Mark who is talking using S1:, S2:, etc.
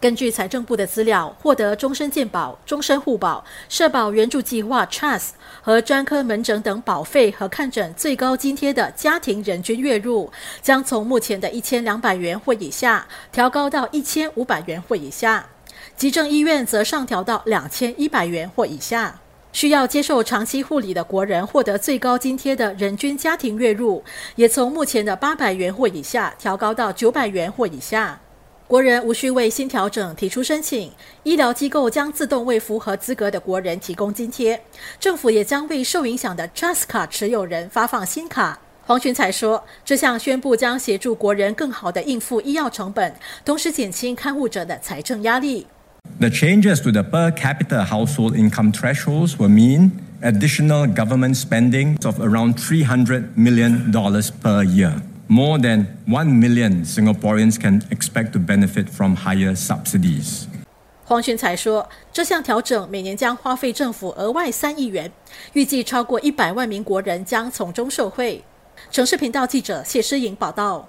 S1: 根据财政部的资料，获得终身健保、终身护保、社保援助计划 （Trust） 和专科门诊等保费和看诊最高津贴的家庭人均月入，将从目前的一千两百元或以下调高到一千五百元或以下；急症医院则上调到两千一百元或以下。需要接受长期护理的国人获得最高津贴的人均家庭月入，也从目前的八百元或以下调高到九百元或以下。国人无需为新调整提出申请，医疗机构将自动为符合资格的国人提供津贴。政府也将为受影响的 Trust 卡持有人发放新卡。黄群才说，这项宣布将协助国人更好地应付医药成本，同时减轻看护者的财政压力。
S2: The changes to the per capita household income thresholds will mean additional government spending of around $300 million dollars per year. More than 1 million Singaporeans can expect to benefit from higher subsidies.
S1: 黄群才说，这项调整每年将花费政府额外三亿元，预计超过一百万名国人将从中受惠。城市频道记者谢诗颖报道。